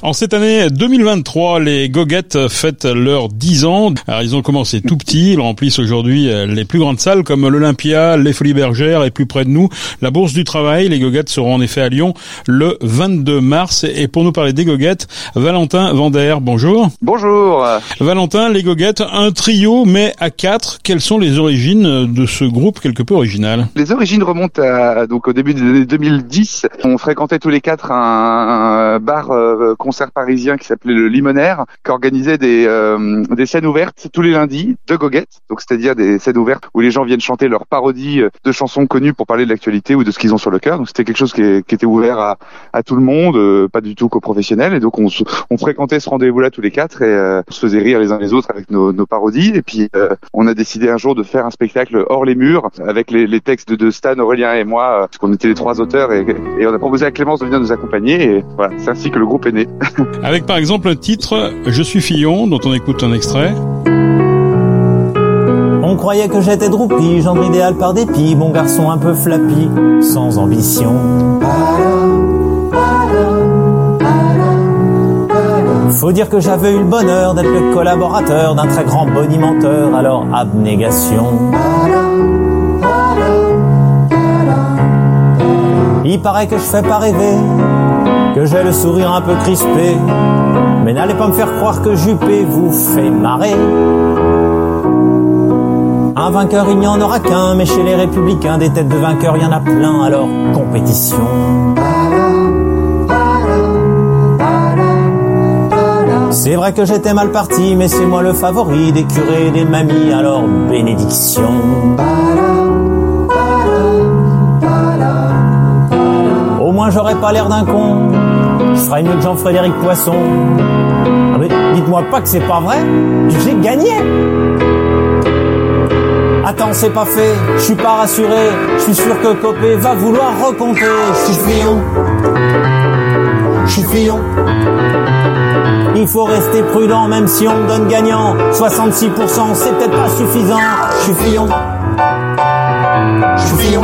En cette année 2023, les Goguettes fêtent leurs 10 ans. Alors, ils ont commencé tout petits, ils remplissent aujourd'hui euh, les plus grandes salles comme l'Olympia, les Folies Bergères et plus près de nous, la Bourse du Travail. Les Goguettes seront en effet à Lyon le 22 mars. Et pour nous parler des Goguettes, Valentin Vander, bonjour. Bonjour. Valentin, les Goguettes, un trio mais à quatre. Quelles sont les origines de ce groupe quelque peu original? Les origines remontent à, donc au début des années 2010. On fréquentait tous les quatre un, bar euh, concert parisien qui s'appelait le Limonaire, qui organisait des, euh, des scènes ouvertes tous les lundis de goguettes, donc c'est-à-dire des scènes ouvertes où les gens viennent chanter leurs parodies euh, de chansons connues pour parler de l'actualité ou de ce qu'ils ont sur le cœur. Donc c'était quelque chose qui, était ouvert à, tout le monde, euh, pas du tout qu'aux professionnels. Et donc on, fréquentait ce rendez-vous-là tous les quatre et on se faisait rire les uns les autres avec nos, parodies. Et puis on a décidé un jour de faire un spectacle hors les murs avec les, textes de, Stan, Aurélien et moi, parce qu'on était les trois auteurs et, on a proposé à Clémence de venir nous accompagner. Et voilà, c'est ainsi que le groupe est né. Avec par exemple un titre Je suis Fillon dont on écoute un extrait. On croyait que j'étais droupi, gendre idéal par dépit, bon garçon un peu flappy, sans ambition. Faut dire que j'avais eu le bonheur d'être le collaborateur d'un très grand bonimenteur, alors abnégation. Il paraît que je fais pas rêver, que j'ai le sourire un peu crispé. Mais n'allez pas me faire croire que Juppé vous fait marrer. Un vainqueur, il n'y en aura qu'un, mais chez les républicains, des têtes de vainqueurs, il y en a plein, alors compétition. C'est vrai que j'étais mal parti, mais c'est moi le favori des curés, des mamies, alors bénédiction. Au moins j'aurais pas l'air d'un con. Je ferai mieux que Jean-Frédéric Poisson. Ah mais dites-moi pas que c'est pas vrai. J'ai gagné. Attends, c'est pas fait. Je suis pas rassuré. Je suis sûr que Copé va vouloir recompter. Je suis fillon. Je suis fillon. Il faut rester prudent même si on donne gagnant. 66%, c'est peut-être pas suffisant. Je suis fillon. Je suis fillon.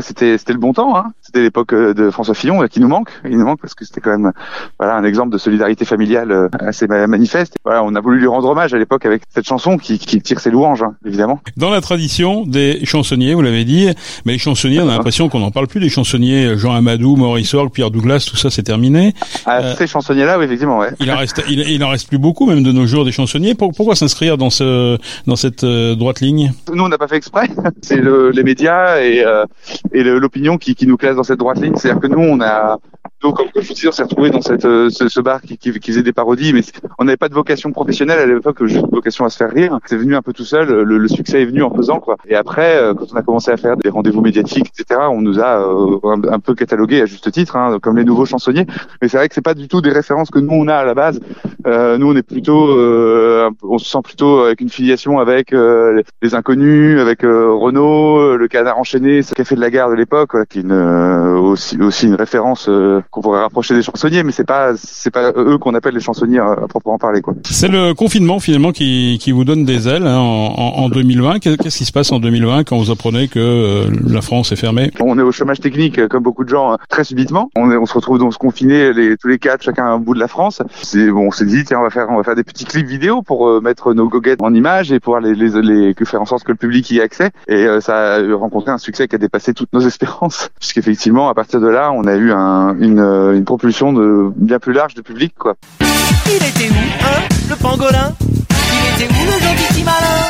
Ça c'était c'était le bon temps hein. c'était l'époque de François Fillon qui nous manque. Il nous manque parce que c'était quand même voilà un exemple de solidarité familiale assez manifeste. Voilà on a voulu lui rendre hommage à l'époque avec cette chanson qui, qui tire ses louanges hein, évidemment. Dans la tradition des chansonniers vous l'avez dit mais les chansonniers on a l'impression qu'on n'en parle plus des chansonniers Jean Amadou Maurice Orgue Pierre Douglas tout ça c'est terminé. Ah, euh, ces chansonniers là oui effectivement ouais. il en reste il, il, en reste plus beaucoup même de nos jours des chansonniers. Pourquoi s'inscrire dans ce dans cette euh, droite ligne? Nous on n'a pas fait exprès. C'est le, les médias et euh, et l'opinion qui, qui, nous classe dans cette droite ligne. C'est-à-dire que nous, on a, donc, comme je vous dis, on s'est retrouvé dans cette, ce, ce bar qui, qui, qui, faisait des parodies, mais on n'avait pas de vocation professionnelle à l'époque, juste vocation à se faire rire. C'est venu un peu tout seul. Le, le, succès est venu en faisant quoi. Et après, quand on a commencé à faire des rendez-vous médiatiques, etc., on nous a euh, un, peu catalogué à juste titre, hein, comme les nouveaux chansonniers. Mais c'est vrai que c'est pas du tout des références que nous on a à la base. Euh, nous, on est plutôt, euh, on se sent plutôt avec une filiation avec euh, les inconnus, avec Renault, le Canard enchaîné, ce café de la gare de l'époque, qui est une, aussi aussi une référence qu'on pourrait rapprocher des chansonniers, mais c'est pas c'est pas eux qu'on appelle les chansonniers à, proprement parler quoi. C'est le confinement finalement qui, qui vous donne des ailes hein, en, en, 2020. Qu'est-ce qui se passe en 2020 quand vous apprenez que euh, la France est fermée? On est au chômage technique comme beaucoup de gens très subitement. On, est, on se retrouve donc confinés les, tous les quatre, chacun à un bout de la France. C'est bon, on s'est dit tiens on va faire on va faire des petits clips vidéo pour euh, mettre nos goguettes en image et pouvoir les, les, les, faire en sorte que le public y ait accès. Et euh, ça a rencontré un succès qui a dépassé toutes nos espérances, puisqu'effectivement à partir de là on a eu un, une une, une propulsion de bien plus large de public, quoi. Il était où, hein, le pangolin? Il était où le gentil malin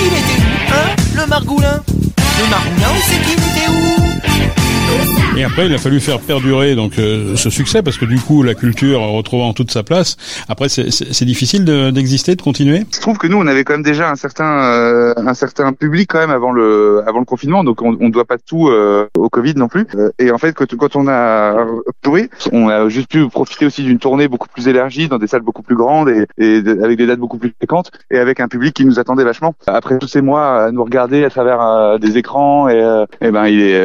Il était où, hein, le margoulin? Le margoulin, où c'est qu'il était où? Et après, il a fallu faire perdurer donc euh, ce succès parce que du coup, la culture retrouvant toute sa place. Après, c'est difficile d'exister, de, continuer? Je trouve que nous, on avait quand même déjà un certain euh, un certain public quand même avant le avant le confinement, donc on ne doit pas tout euh, au Covid non plus. Et en fait, quand, quand on a joué, on a juste pu profiter aussi d'une tournée beaucoup plus élargie dans des salles beaucoup plus grandes et, et avec des dates beaucoup plus fréquentes et avec un public qui nous attendait vachement. Après tous ces mois à nous regarder à travers des écrans et, et ben il est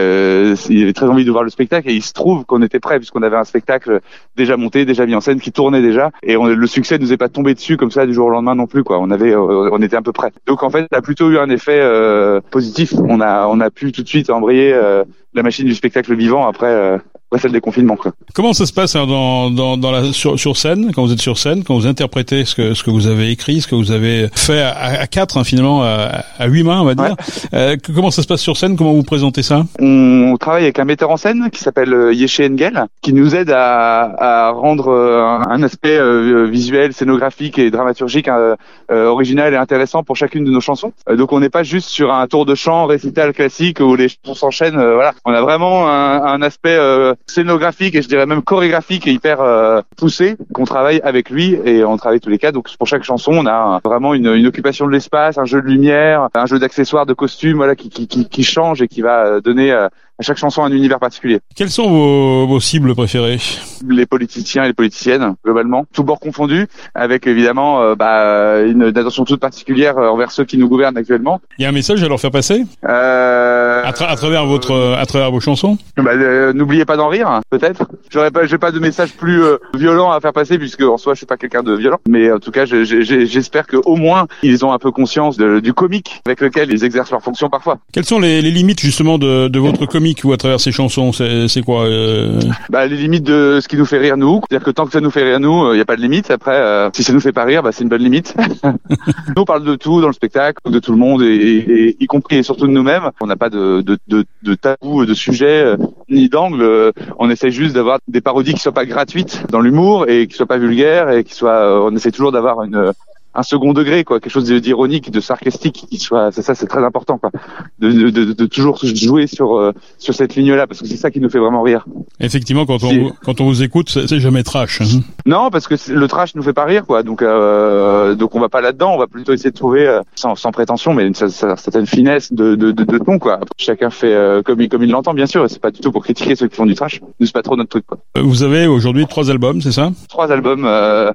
il avait très envie de le spectacle et il se trouve qu'on était prêt puisqu'on avait un spectacle déjà monté, déjà mis en scène, qui tournait déjà et on, le succès nous est pas tombé dessus comme ça du jour au lendemain non plus quoi. On avait, euh, on était un peu prêt. Donc en fait, ça a plutôt eu un effet euh, positif. On a, on a pu tout de suite embrayer euh, la machine du spectacle vivant après. Après celle des confinements. Quoi. Comment ça se passe hein, dans, dans, dans la, sur, sur scène, quand vous êtes sur scène, quand vous interprétez ce que, ce que vous avez écrit, ce que vous avez fait à, à quatre hein, finalement, à, à huit mains on va dire. Euh, comment ça se passe sur scène? Comment vous présentez ça? On travaille avec un metteur en scène qui s'appelle euh, Yeshe Engel, qui nous aide à, à rendre euh, un aspect euh, visuel, scénographique et dramaturgique euh, original et intéressant pour chacune de nos chansons. donc on n'est pas juste sur un tour de chant récital classique où les chansons s'enchaînent. voilà, on a vraiment un, un aspect scénographique et je dirais même chorégraphique et hyper euh, poussé qu'on travaille avec lui et on travaille tous les cas. Donc pour chaque chanson, on a vraiment une, une occupation de l'espace, un jeu de lumière, un jeu d'accessoires, de costumes, voilà, qui, qui, qui, qui change et qui va donner à chaque chanson un univers particulier. Quelles sont vos, vos cibles préférées? Les politiciens et les politiciennes, globalement, tout bord confondu, avec évidemment euh, bah, une, une attention toute particulière envers ceux qui nous gouvernent actuellement. Il y a un message à leur faire passer? Euh, à, tra à, travers votre, à travers vos chansons? Bah, euh, N'oubliez pas d'en rire, peut-être. J'aurais pas, j'ai pas de message plus euh, violent à faire passer puisque en soi je suis pas quelqu'un de violent, mais en tout cas j'espère que au moins ils ont un peu conscience de, du comique avec lequel ils exercent leur fonction parfois. Quelles sont les, les limites justement de, de votre comique ou à travers ces chansons? C'est quoi euh... bah, Les limites de ce qui nous fait rire nous. C'est-à-dire que tant que ça nous fait rire nous, il euh, n'y a pas de limite. Après, euh, si ça nous fait pas rire, bah, c'est une bonne limite. nous, on parle de tout dans le spectacle, de tout le monde, et, et y compris et surtout de nous-mêmes. On n'a pas de, de, de, de tabou, de sujet, euh, ni d'angle. On essaie juste d'avoir des parodies qui soient pas gratuites dans l'humour et qui soient pas vulgaires et qui soient. on essaie toujours d'avoir une un second degré, quoi, quelque chose d'ironique, de sarcastique, qui soit, c'est ça, c'est très important, quoi, de, de, de, toujours jouer sur euh, sur cette ligne-là, parce que c'est ça qui nous fait vraiment rire. Effectivement, quand on quand on vous écoute, c'est jamais trash. Hein. Non, parce que le trash nous fait pas rire, quoi. Donc euh, donc on va pas là-dedans, on va plutôt essayer de trouver euh, sans, sans prétention, mais une, une, certaine finesse de de, de, de ton, quoi. Chacun fait euh, comme il comme il l'entend, bien sûr. C'est pas du tout pour critiquer ceux qui font du trash. Nous c'est pas trop notre truc, quoi. Vous avez aujourd'hui trois albums, c'est ça? Trois albums,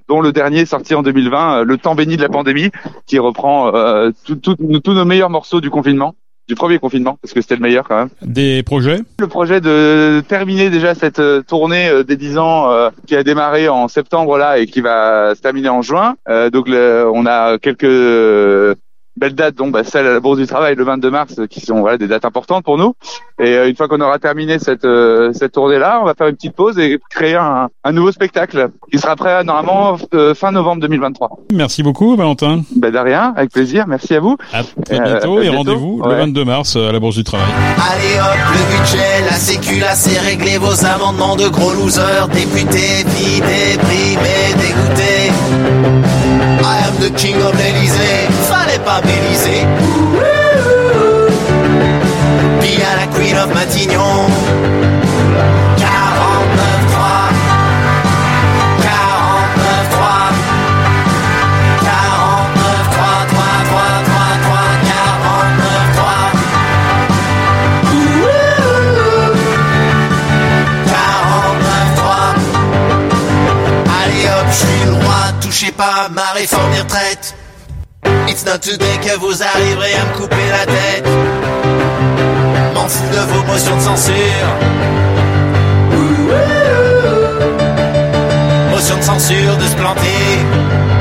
dont le dernier sorti en 2020, Le temps béni de la pandémie, qui reprend euh, tous nos meilleurs morceaux du confinement du premier confinement, parce que c'était le meilleur quand même. Des projets? Le projet de terminer déjà cette tournée des 10 ans euh, qui a démarré en septembre là et qui va se terminer en juin. Euh, donc le, on a quelques belles dates, donc bah, celle à la Bourse du Travail le 22 mars, qui sont voilà des dates importantes pour nous. Et euh, une fois qu'on aura terminé cette euh, cette tournée-là, on va faire une petite pause et créer un, un nouveau spectacle qui sera prêt normalement euh, fin novembre 2023. Merci beaucoup, Valentin. Ben de rien, avec plaisir. Merci à vous. À très bientôt et rendez-vous ouais. le 22 mars à la Bourse du Travail. Allez hop, le budget, la sécu, là c'est réglé vos amendements de gros losers, députés, vidés, primés, dégoûtés. I am the king of l'Elysée, pas m'Élysée. Puis à la Queen of Matignon. 49 3 49 3 49 3 3 3 3 3 49 3 49 3 Allez hop, je suis le roi, touchez pas ma réforme des retraites. It's not today que vous arriverez à me couper la tête. M'en de vos motions de censure. Motion de censure de se planter.